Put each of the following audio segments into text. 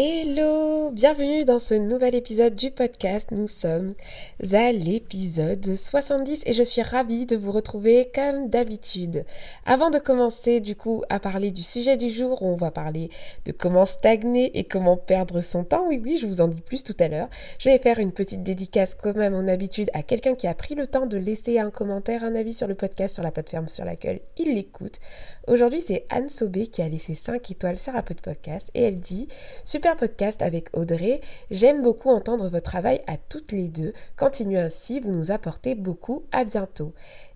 Hello, bienvenue dans ce nouvel épisode du podcast. Nous sommes à l'épisode 70 et je suis ravie de vous retrouver comme d'habitude. Avant de commencer du coup à parler du sujet du jour, on va parler de comment stagner et comment perdre son temps. Oui, oui, je vous en dis plus tout à l'heure. Je vais faire une petite dédicace comme à mon habitude à quelqu'un qui a pris le temps de laisser un commentaire, un avis sur le podcast sur la plateforme sur laquelle il l'écoute. Aujourd'hui, c'est Anne Sobé qui a laissé 5 étoiles sur Apple Podcast et elle dit Super podcast avec Audrey. J'aime beaucoup entendre votre travail à toutes les deux. Continuez ainsi, vous nous apportez beaucoup. À bientôt.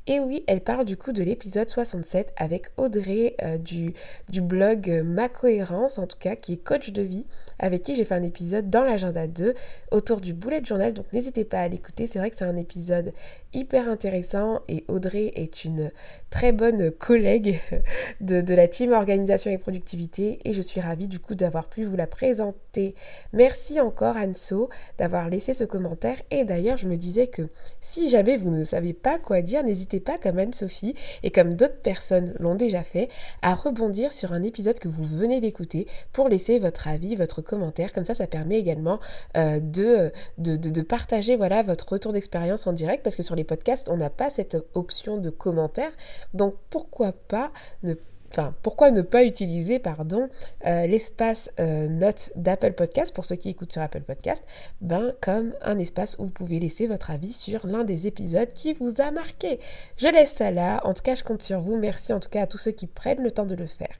Et oui, elle parle du coup de l'épisode 67 avec Audrey euh, du, blog Ma Cohérence, en tout cas, qui est coach de vie, avec qui j'ai fait un épisode dans l'agenda 2 autour du bullet journal. Donc n'hésitez pas à l'écouter, c'est vrai que c'est un épisode hyper intéressant et Audrey est une très bonne collègue de, de la team organisation et productivité et je suis ravie du coup d'avoir pu vous la présenter. Merci encore Anso d'avoir laissé ce commentaire et d'ailleurs je me disais que si jamais vous ne savez pas quoi dire, n'hésitez pas, comme Anne-Sophie et comme d'autres personnes l'ont déjà fait, à rebondir sur un épisode que vous venez d'écouter pour laisser votre avis, votre commentaire. Comme ça, ça permet également euh, de, de, de, partager voilà, votre retour d'expérience en direct parce que sur les podcasts, on n'a pas cette option de commentaire. Donc pourquoi pas ne enfin, pourquoi ne pas utiliser, pardon, euh, l'espace euh, notes d'Apple Podcast, pour ceux qui écoutent sur Apple Podcast, ben, comme un espace où vous pouvez laisser votre avis sur l'un des épisodes qui vous a marqué. Je laisse ça là, en tout cas, je compte sur vous. Merci en tout cas à tous ceux qui prennent le temps de le faire.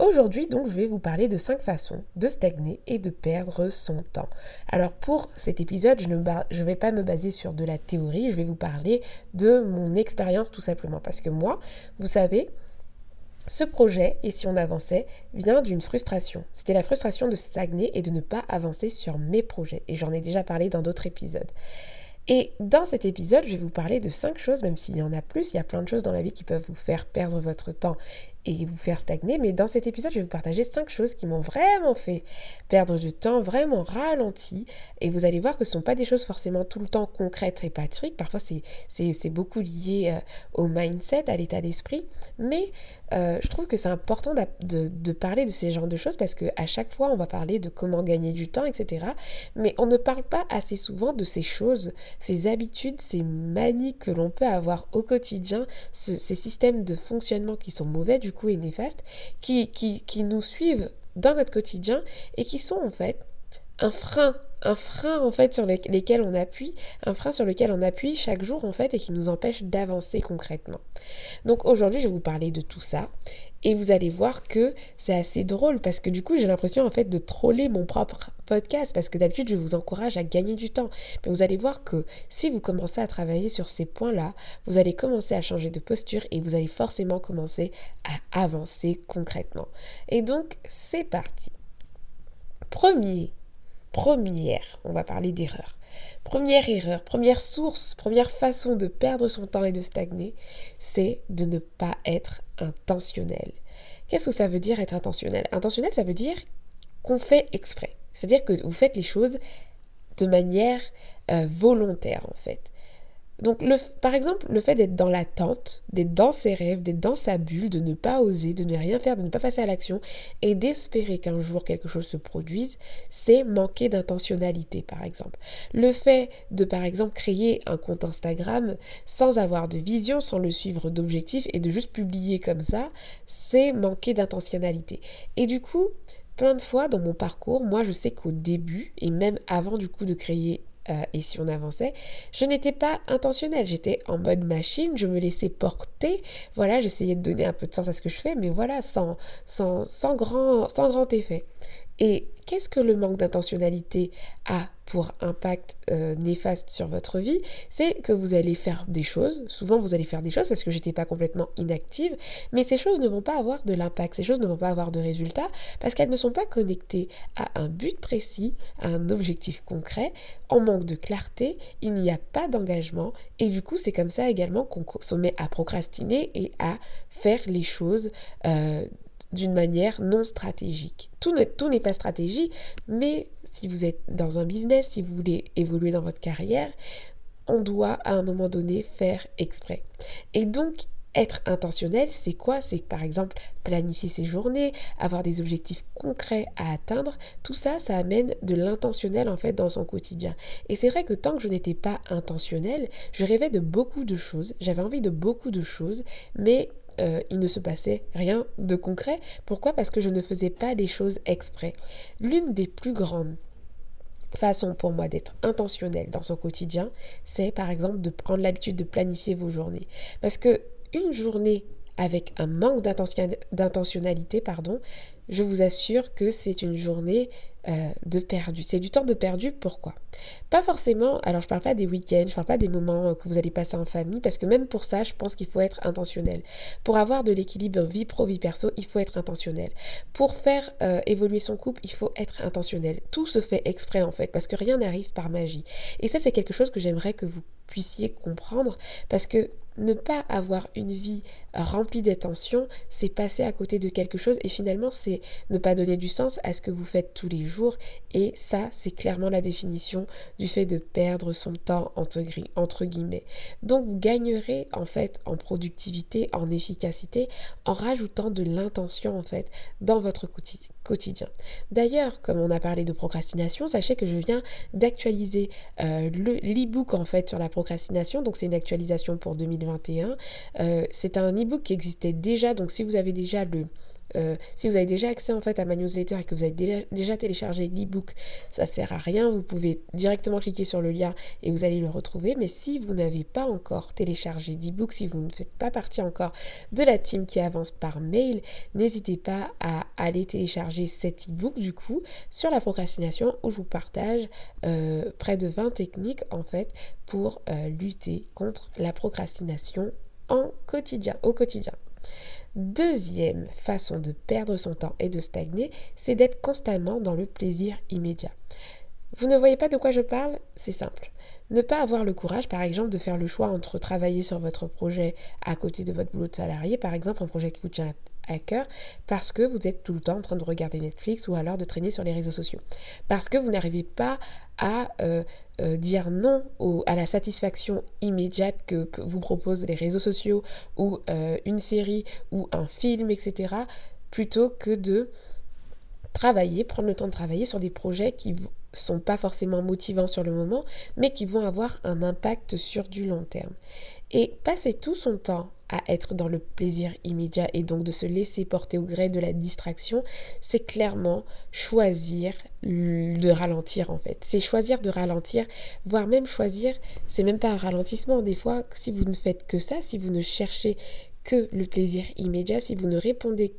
Aujourd'hui, donc, je vais vous parler de cinq façons de stagner et de perdre son temps. Alors, pour cet épisode, je ne vais pas me baser sur de la théorie, je vais vous parler de mon expérience tout simplement. Parce que moi, vous savez, ce projet, et si on avançait, vient d'une frustration. C'était la frustration de stagner et de ne pas avancer sur mes projets. Et j'en ai déjà parlé dans d'autres épisodes. Et dans cet épisode, je vais vous parler de cinq choses, même s'il y en a plus, il y a plein de choses dans la vie qui peuvent vous faire perdre votre temps et vous faire stagner. Mais dans cet épisode, je vais vous partager cinq choses qui m'ont vraiment fait perdre du temps, vraiment ralenti. Et vous allez voir que ce ne sont pas des choses forcément tout le temps concrètes et pratiques. Parfois, c'est beaucoup lié euh, au mindset, à l'état d'esprit. Mais euh, je trouve que c'est important de, de, parler de ces genres de choses parce qu'à chaque fois, on va parler de comment gagner du temps, etc. Mais on ne parle pas assez souvent de ces choses, ces habitudes, ces manies que l'on peut avoir au quotidien, ces systèmes de fonctionnement qui sont mauvais du coup et néfastes, qui, qui, qui nous suivent dans notre quotidien et qui sont en fait un frein un frein en fait sur lesquels on appuie, un frein sur lequel on appuie chaque jour en fait et qui nous empêche d'avancer concrètement. Donc aujourd'hui je vais vous parler de tout ça et vous allez voir que c'est assez drôle parce que du coup j'ai l'impression en fait de troller mon propre podcast parce que d'habitude je vous encourage à gagner du temps. Mais vous allez voir que si vous commencez à travailler sur ces points-là, vous allez commencer à changer de posture et vous allez forcément commencer à avancer concrètement. Et donc c'est parti. Premier Première, on va parler d'erreur. Première erreur, première source, première façon de perdre son temps et de stagner, c'est de ne pas être intentionnel. Qu'est-ce que ça veut dire être intentionnel? Intentionnel, ça veut dire qu'on fait exprès. C'est-à-dire que vous faites les choses de manière euh, volontaire en fait. Donc, le, par exemple, le fait d'être dans l'attente, d'être dans ses rêves, d'être dans sa bulle, de ne pas oser, de ne rien faire, de ne pas passer à l'action et d'espérer qu'un jour quelque chose se produise, c'est manquer d'intentionnalité, par exemple. Le fait de, par exemple, créer un compte Instagram sans avoir de vision, sans le suivre d'objectifs et de juste publier comme ça, c'est manquer d'intentionnalité. Et du coup, plein de fois dans mon parcours, moi je sais qu'au début et même avant du coup de créer euh, et si on avançait, je n'étais pas intentionnelle, j'étais en mode machine, je me laissais porter, voilà, j'essayais de donner un peu de sens à ce que je fais, mais voilà, sans, sans, sans, grand, sans grand effet. Et qu'est-ce que le manque d'intentionnalité a pour impact euh, néfaste sur votre vie? C'est que vous allez faire des choses, souvent vous allez faire des choses parce que j'étais pas complètement inactive, mais ces choses ne vont pas avoir de l'impact, ces choses ne vont pas avoir de résultat parce qu'elles ne sont pas connectées à un but précis, à un objectif concret, en manque de clarté, il n'y a pas d'engagement. Et du coup c'est comme ça également qu'on se met à procrastiner et à faire les choses euh, d'une manière non stratégique. Tout n'est pas stratégie, mais si vous êtes dans un business, si vous voulez évoluer dans votre carrière, on doit à un moment donné faire exprès. Et donc, être intentionnel, c'est quoi? C'est par exemple planifier ses journées, avoir des objectifs concrets à atteindre. Tout ça, ça amène de l'intentionnel en fait dans son quotidien. Et c'est vrai que tant que je n'étais pas intentionnel, je rêvais de beaucoup de choses, j'avais envie de beaucoup de choses, mais euh, il ne se passait rien de concret. Pourquoi? Parce que je ne faisais pas les choses exprès. L'une des plus grandes façons pour moi d'être intentionnel dans son quotidien, c'est par exemple de prendre l'habitude de planifier vos journées. Parce que une journée avec un manque d'intentionnalité, pardon, je vous assure que c'est une journée euh, de perdu. C'est du temps de perdu, pourquoi? Pas forcément, alors je parle pas des week-ends, je parle pas des moments que vous allez passer en famille, parce que même pour ça, je pense qu'il faut être intentionnel. Pour avoir de l'équilibre vie pro, vie perso, il faut être intentionnel. Pour faire euh, évoluer son couple, il faut être intentionnel. Tout se fait exprès en fait, parce que rien n'arrive par magie. Et ça, c'est quelque chose que j'aimerais que vous puissiez comprendre, parce que ne pas avoir une vie remplie d'attention, c'est passer à côté de quelque chose et finalement c'est ne pas donner du sens à ce que vous faites tous les et ça c'est clairement la définition du fait de perdre son temps entre, entre guillemets. Donc vous gagnerez en fait en productivité, en efficacité en rajoutant de l'intention en fait dans votre quotidien. D'ailleurs, comme on a parlé de procrastination, sachez que je viens d'actualiser euh, l'e-book en fait sur la procrastination. Donc c'est une actualisation pour 2021. Euh, c'est un e-book qui existait déjà. Donc si vous avez déjà le euh, si vous avez déjà accès en fait à ma newsletter et que vous avez déjà téléchargé l'e-book, ça sert à rien. Vous pouvez directement cliquer sur le lien et vous allez le retrouver. Mais si vous n'avez pas encore téléchargé d'e-book, si vous ne faites pas partie encore de la team qui avance par mail, n'hésitez pas à aller télécharger cet e-book du coup sur la procrastination où je vous partage euh, près de 20 techniques en fait pour euh, lutter contre la procrastination en quotidien, au quotidien. Deuxième façon de perdre son temps et de stagner, c'est d'être constamment dans le plaisir immédiat. Vous ne voyez pas de quoi je parle? C'est simple. Ne pas avoir le courage, par exemple, de faire le choix entre travailler sur votre projet à côté de votre boulot de salarié, par exemple un projet qui tient à cœur, parce que vous êtes tout le temps en train de regarder Netflix ou alors de traîner sur les réseaux sociaux. Parce que vous n'arrivez pas à euh, euh, dire non à la satisfaction immédiate que vous proposent les réseaux sociaux ou euh, une série ou un film, etc., plutôt que de travailler, prendre le temps de travailler sur des projets qui sont pas forcément motivants sur le moment, mais qui vont avoir un impact sur du long terme. Et passer tout son temps à être dans le plaisir immédiat et donc de se laisser porter au gré de la distraction, c'est clairement choisir de ralentir en fait. C'est choisir de ralentir, voire même choisir, c'est même pas un ralentissement. Des fois, si vous ne faites que ça, si vous ne cherchez que le plaisir immédiat, si vous ne répondez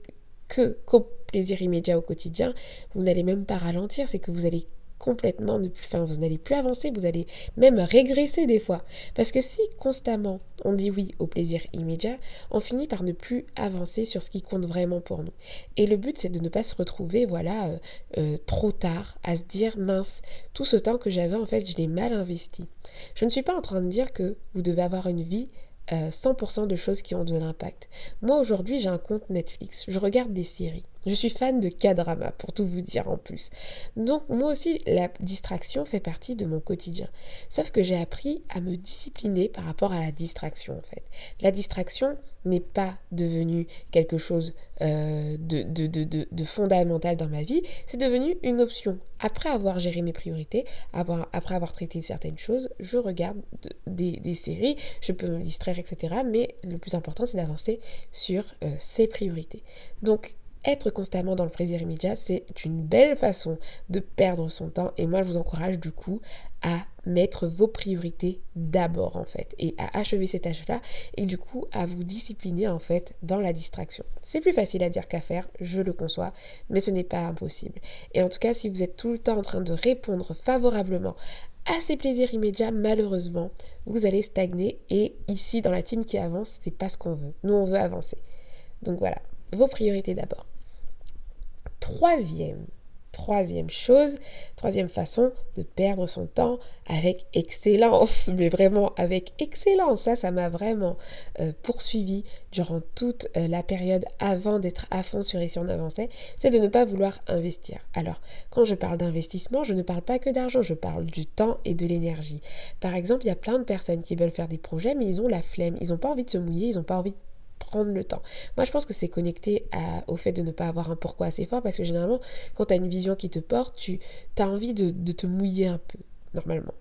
que qu'au plaisir immédiat au quotidien, vous n'allez même pas ralentir, c'est que vous allez complètement ne plus, enfin, vous n'allez plus avancer, vous allez même régresser des fois. Parce que si constamment on dit oui au plaisir immédiat, on finit par ne plus avancer sur ce qui compte vraiment pour nous. Et le but, c'est de ne pas se retrouver, voilà, euh, euh, trop tard, à se dire mince, tout ce temps que j'avais, en fait, je l'ai mal investi. Je ne suis pas en train de dire que vous devez avoir une vie 100% euh, de choses qui ont de l'impact. Moi aujourd'hui j'ai un compte Netflix, je regarde des séries. Je suis fan de K-drama pour tout vous dire en plus. Donc moi aussi la distraction fait partie de mon quotidien. Sauf que j'ai appris à me discipliner par rapport à la distraction en fait. La distraction n'est pas devenue quelque chose euh, de, fondamental dans ma vie, c'est devenu une option. Après avoir géré mes priorités, après avoir traité certaines choses, je regarde des, séries, je peux me distraire, etc. Mais le plus important, c'est d'avancer sur euh, ces priorités. Donc être constamment dans le plaisir immédiat, c'est une belle façon de perdre son temps et moi je vous encourage du coup à mettre vos priorités d'abord en fait et à achever ces tâches-là et du coup à vous discipliner en fait dans la distraction. C'est plus facile à dire qu'à faire, je le conçois, mais ce n'est pas impossible. Et en tout cas, si vous êtes tout le temps en train de répondre favorablement à ces plaisirs immédiats, malheureusement, vous allez stagner et ici dans la team qui avance, c'est pas ce qu'on veut. Nous on veut avancer. Donc voilà, vos priorités d'abord. Troisième Troisième chose, troisième façon de perdre son temps avec excellence, mais vraiment avec excellence. Ça, ça m'a vraiment euh, poursuivi durant toute euh, la période avant d'être à fond sur Ici on avançait, c'est de ne pas vouloir investir. Alors, quand je parle d'investissement, je ne parle pas que d'argent, je parle du temps et de l'énergie. Par exemple, il y a plein de personnes qui veulent faire des projets, mais ils ont la flemme, ils n'ont pas envie de se mouiller, ils n'ont pas envie de prendre le temps. Moi, je pense que c'est connecté au fait de ne pas avoir un pourquoi assez fort parce que généralement, quand tu as une vision qui te porte, tu as envie de, de te mouiller un peu, normalement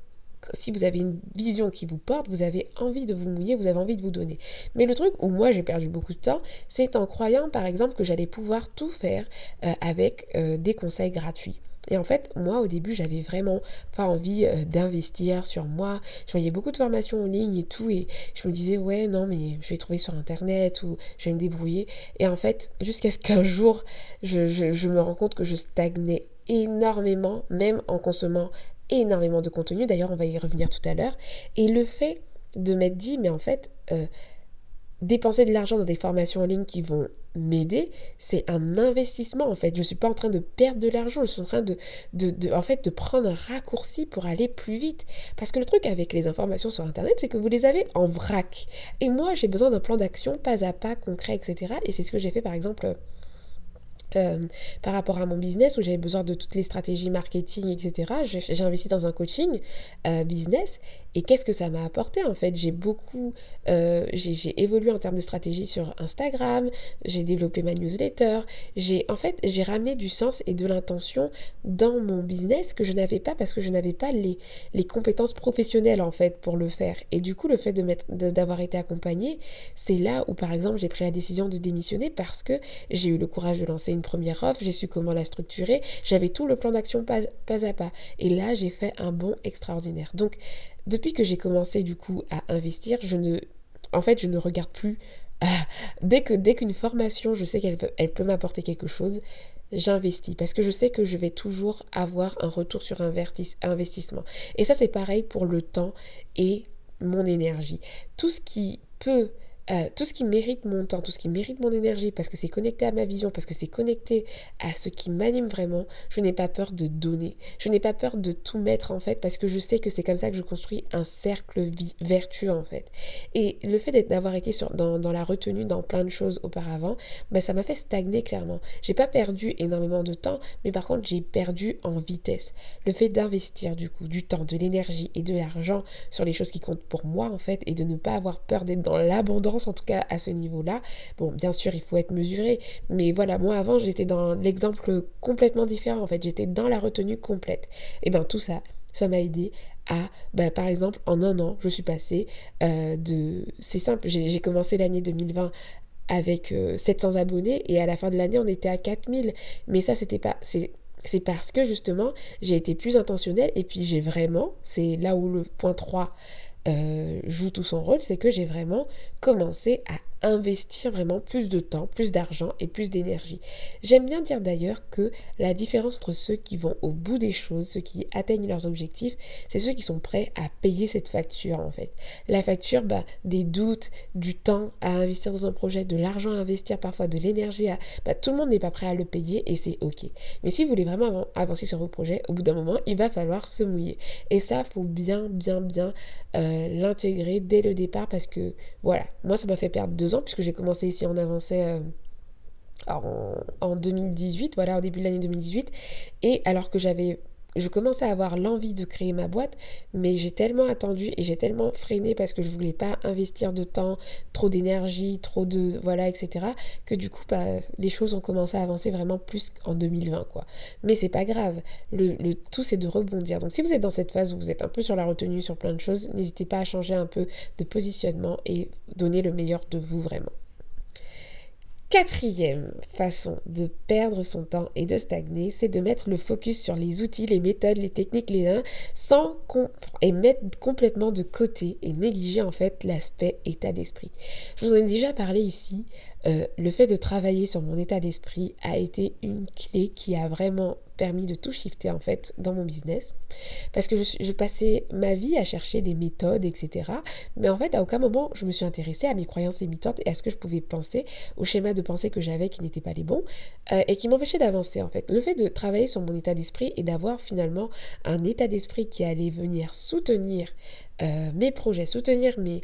si vous avez une vision qui vous porte, vous avez envie de vous mouiller, vous avez envie de vous donner. Mais le truc où moi j'ai perdu beaucoup de temps, c'est en croyant par exemple que j'allais pouvoir tout faire euh, avec euh, des conseils gratuits. Et en fait, moi, au début, j'avais vraiment pas envie euh, d'investir sur moi. Je voyais beaucoup de formations en ligne et tout, et je me disais, ouais, non, mais je vais trouver sur Internet ou je vais me débrouiller. Et en fait, jusqu'à ce qu'un jour, je, je me rends compte que je stagnais énormément, même en consommant énormément de contenu. D'ailleurs, on va y revenir tout à l'heure. Et le fait de m'être dit, mais en fait, euh, dépenser de l'argent dans des formations en ligne qui vont m'aider, c'est un investissement en fait. Je ne suis pas en train de perdre de l'argent, je suis en train de, de, en fait, de prendre un raccourci pour aller plus vite. Parce que le truc avec les informations sur Internet, c'est que vous les avez en vrac. Et moi, j'ai besoin d'un plan d'action pas à pas, concret, etc. Et c'est ce que j'ai fait par exemple euh, par rapport à mon business où j'avais besoin de toutes les stratégies marketing, etc. J'ai investi dans un coaching euh, business et qu'est-ce que ça m'a apporté en fait? J'ai beaucoup, euh, j'ai évolué en termes de stratégie sur Instagram, j'ai développé ma newsletter, j'ai en fait j'ai ramené du sens et de l'intention dans mon business que je n'avais pas parce que je n'avais pas les, les compétences professionnelles en fait pour le faire. Et du coup le fait d'avoir été accompagnée, c'est là où par exemple j'ai pris la décision de démissionner parce que j'ai eu le courage de lancer une première offre, j'ai su comment la structurer, j'avais tout le plan d'action pas, à pas. Et là j'ai fait un bond extraordinaire. Donc depuis que j'ai commencé du coup à investir, je ne, en fait, je ne regarde plus. dès que dès qu'une formation, je sais qu'elle elle peut m'apporter quelque chose, j'investis parce que je sais que je vais toujours avoir un retour sur investissement. Et ça, c'est pareil pour le temps et mon énergie. Tout ce qui peut euh, tout ce qui mérite mon temps, tout ce qui mérite mon énergie, parce que c'est connecté à ma vision, parce que c'est connecté à ce qui m'anime vraiment, je n'ai pas peur de donner. Je n'ai pas peur de tout mettre en fait, parce que je sais que c'est comme ça que je construis un cercle vertueux en fait. Et le fait d'avoir été dans, la retenue dans plein de choses auparavant, bah, ça m'a fait stagner clairement. J'ai pas perdu énormément de temps, mais par contre j'ai perdu en vitesse. Le fait d'investir du coup du temps, de l'énergie et de l'argent sur les choses qui comptent pour moi en fait, et de ne pas avoir peur d'être dans l'abondance en tout cas à ce niveau-là. Bon, bien sûr, il faut être mesuré, mais voilà, moi avant, j'étais dans l'exemple complètement différent. En fait, j'étais dans la retenue complète. Et bien tout ça, ça m'a aidé à, bah, par exemple, en un an, je suis passée euh, de... C'est simple, j'ai commencé l'année 2020 avec 700 euh, abonnés et à la fin de l'année, on était à 4000. Mais ça, c'était pas... C'est c'est parce que justement, j'ai été plus intentionnelle et puis j'ai vraiment, c'est là où le point 3 euh, joue tout son rôle, c'est que j'ai vraiment commencé à investir vraiment plus de temps, plus d'argent et plus d'énergie. J'aime bien dire d'ailleurs que la différence entre ceux qui vont au bout des choses, ceux qui atteignent leurs objectifs, c'est ceux qui sont prêts à payer cette facture en fait. La facture, bah, des doutes, du temps à investir dans un projet, de l'argent à investir, parfois de l'énergie à... Bah, tout le monde n'est pas prêt à le payer et c'est ok. Mais si vous voulez vraiment avancer sur vos projets, au bout d'un moment, il va falloir se mouiller. Et ça, faut bien, bien, bien euh, l'intégrer dès le départ parce que voilà, moi ça m'a fait perdre deux puisque j'ai commencé ici en avancée euh, en, en 2018, voilà, au début de l'année 2018. Et alors que j'avais je commençais à avoir l'envie de créer ma boîte, mais j'ai tellement attendu et j'ai tellement freiné parce que je voulais pas investir de temps, trop d'énergie, trop de voilà, etc. Que du coup, bah, les choses ont commencé à avancer vraiment plus en 2020, quoi. Mais c'est pas grave. Le, le tout, c'est de rebondir. Donc, si vous êtes dans cette phase où vous êtes un peu sur la retenue sur plein de choses, n'hésitez pas à changer un peu de positionnement et donner le meilleur de vous vraiment. Quatrième façon de perdre son temps et de stagner, c'est de mettre le focus sur les outils, les méthodes, les techniques, les uns, sans et mettre complètement de côté et négliger en fait l'aspect état d'esprit. Je vous en ai déjà parlé ici. Euh, le fait de travailler sur mon état d'esprit a été une clé qui a vraiment permis de tout shifter en fait dans mon business. Parce que je, passais ma vie à chercher des méthodes, etc. Mais en fait, à aucun moment, je me suis intéressée à mes croyances limitantes et à ce que je pouvais penser, au schéma de pensée que j'avais qui n'étaient pas les bons euh, et qui m'empêchaient d'avancer en fait. Le fait de travailler sur mon état d'esprit et d'avoir finalement un état d'esprit qui allait venir soutenir euh, mes projets, soutenir mes,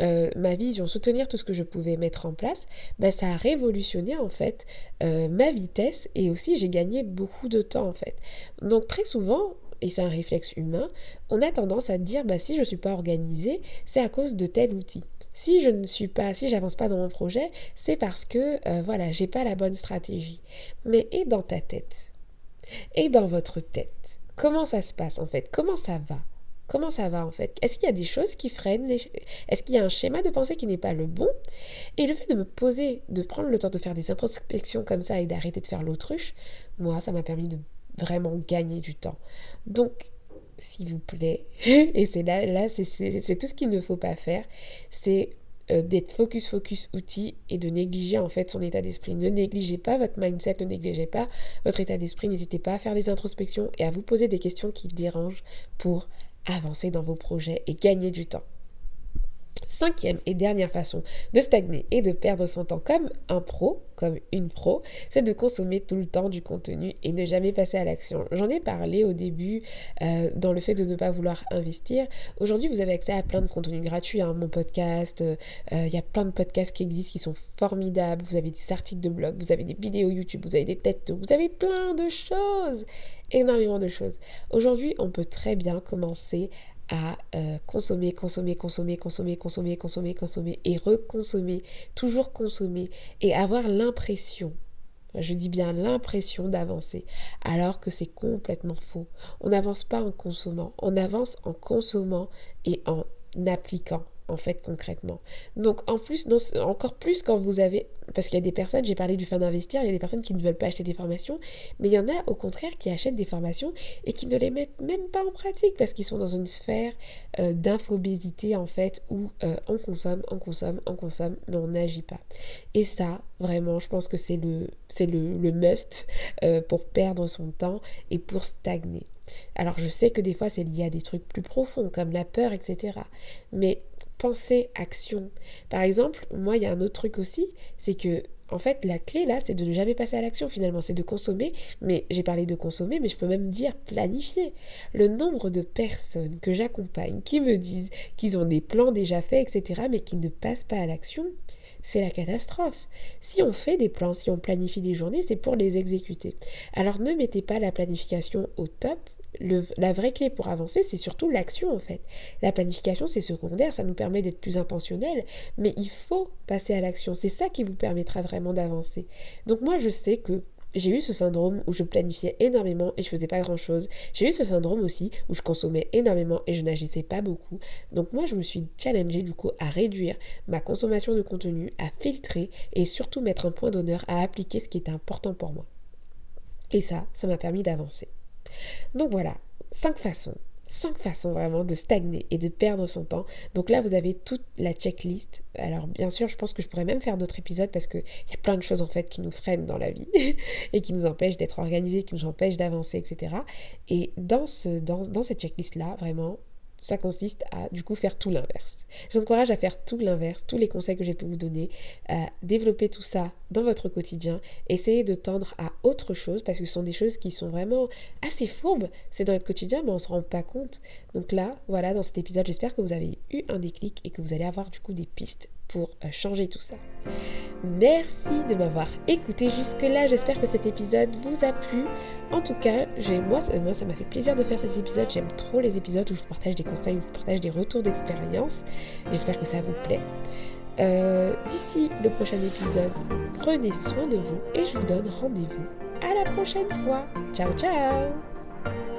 euh, ma vision, soutenir tout ce que je pouvais mettre en place, bah, ça a révolutionné en fait euh, ma vitesse et aussi j'ai gagné beaucoup de temps en fait. Donc très souvent, et c'est un réflexe humain, on a tendance à dire bah, si je ne suis pas organisée, c'est à cause de tel outil. Si je ne suis pas, si j'avance pas dans mon projet, c'est parce que euh, voilà, j'ai pas la bonne stratégie. Mais et dans ta tête? Et dans votre tête? Comment ça se passe en fait? Comment ça va? Comment ça va en fait? Est-ce qu'il y a des choses qui freinent Est-ce qu'il y a un schéma de pensée qui n'est pas le bon? Et le fait de me poser, de prendre le temps de faire des introspections comme ça et d'arrêter de faire l'autruche, moi, ça m'a permis de vraiment gagner du temps. Donc, s'il vous plaît, et c'est là, là c'est tout ce qu'il ne faut pas faire, c'est euh, d'être focus, focus, outil et de négliger en fait son état d'esprit. Ne négligez pas votre mindset, ne négligez pas votre état d'esprit. N'hésitez pas à faire des introspections et à vous poser des questions qui dérangent pour avancer dans vos projets et gagner du temps. Cinquième et dernière façon de stagner et de perdre son temps comme un pro, comme une pro, c'est de consommer tout le temps du contenu et ne jamais passer à l'action. J'en ai parlé au début euh, dans le fait de ne pas vouloir investir. Aujourd'hui, vous avez accès à plein de contenus gratuits. Hein, mon podcast, euh, il y a plein de podcasts qui existent qui sont formidables. Vous avez des articles de blog, vous avez des vidéos YouTube, vous avez des têtes, vous avez plein de choses énormément de choses. Aujourd'hui, on peut très bien commencer à euh, consommer, consommer, consommer, consommer, consommer, consommer, consommer et reconsommer, toujours consommer et avoir l'impression, je dis bien l'impression d'avancer, alors que c'est complètement faux. On n'avance pas en consommant, on avance en consommant et en appliquant en fait concrètement. Donc en plus, encore plus quand vous avez, parce qu'il y a des personnes, j'ai parlé du fin d'investir, il y a des personnes qui ne veulent pas acheter des formations, mais il y en a au contraire qui achètent des formations et qui ne les mettent même pas en pratique parce qu'ils sont dans une sphère euh, d'infobésité en fait où euh, on consomme, on consomme, on consomme, mais on n'agit pas. Et ça, vraiment, je pense que c'est le, c'est le, le must euh, pour perdre son temps et pour stagner. Alors je sais que des fois c'est lié à des trucs plus profonds comme la peur, etc. Mais pensez action. Par exemple, moi il y a un autre truc aussi, c'est que en fait, la clé là, c'est de ne jamais passer à l'action finalement, c'est de consommer, mais j'ai parlé de consommer, mais je peux même dire planifier. Le nombre de personnes que j'accompagne qui me disent qu'ils ont des plans déjà faits, etc., mais qui ne passent pas à l'action, c'est la catastrophe. Si on fait des plans, si on planifie des journées, c'est pour les exécuter. Alors ne mettez pas la planification au top, la vraie clé pour avancer, c'est surtout l'action en fait. La planification, c'est secondaire, ça nous permet d'être plus intentionnel, mais il faut passer à l'action. C'est ça qui vous permettra vraiment d'avancer. Donc moi, je sais que j'ai eu ce syndrome où je planifiais énormément et je faisais pas grand chose. J'ai eu ce syndrome aussi où je consommais énormément et je n'agissais pas beaucoup. Donc moi je me suis challengée du coup à réduire ma consommation de contenu, à filtrer et surtout mettre un point d'honneur à appliquer ce qui était important pour moi. Et ça, ça m'a permis d'avancer. Donc voilà, cinq façons cinq façons vraiment de stagner et de perdre son temps. Donc là, vous avez toute la checklist. Alors bien sûr, je pense que je pourrais même faire d'autres épisodes parce qu'il y a plein de choses en fait qui nous freinent dans la vie et qui nous empêchent d'être organisés, qui nous empêchent d'avancer, etc. Et dans, ce, dans, dans cette checklist-là, vraiment, ça consiste à du coup faire tout l'inverse. Je vous encourage à faire tout l'inverse, tous les conseils que j'ai pu vous donner, à développer tout ça dans votre quotidien, essayez de tendre à autre chose parce que ce sont des choses qui sont vraiment assez fourbes, c'est dans notre quotidien mais on ne se rend pas compte. Donc là, voilà, dans cet épisode, j'espère que vous avez eu un déclic et que vous allez avoir du coup des pistes pour euh, changer tout ça. Merci de m'avoir écouté jusque-là. J'espère que cet épisode vous a plu. En tout cas, moi, moi, ça m'a fait plaisir de faire cet épisode. J'aime trop les épisodes où je vous partage des conseils, où je vous partage des retours d'expérience. J'espère que ça vous plaît. Euh, d'ici le prochain épisode, prenez soin de vous et je vous donne rendez-vous à la prochaine fois. Ciao ciao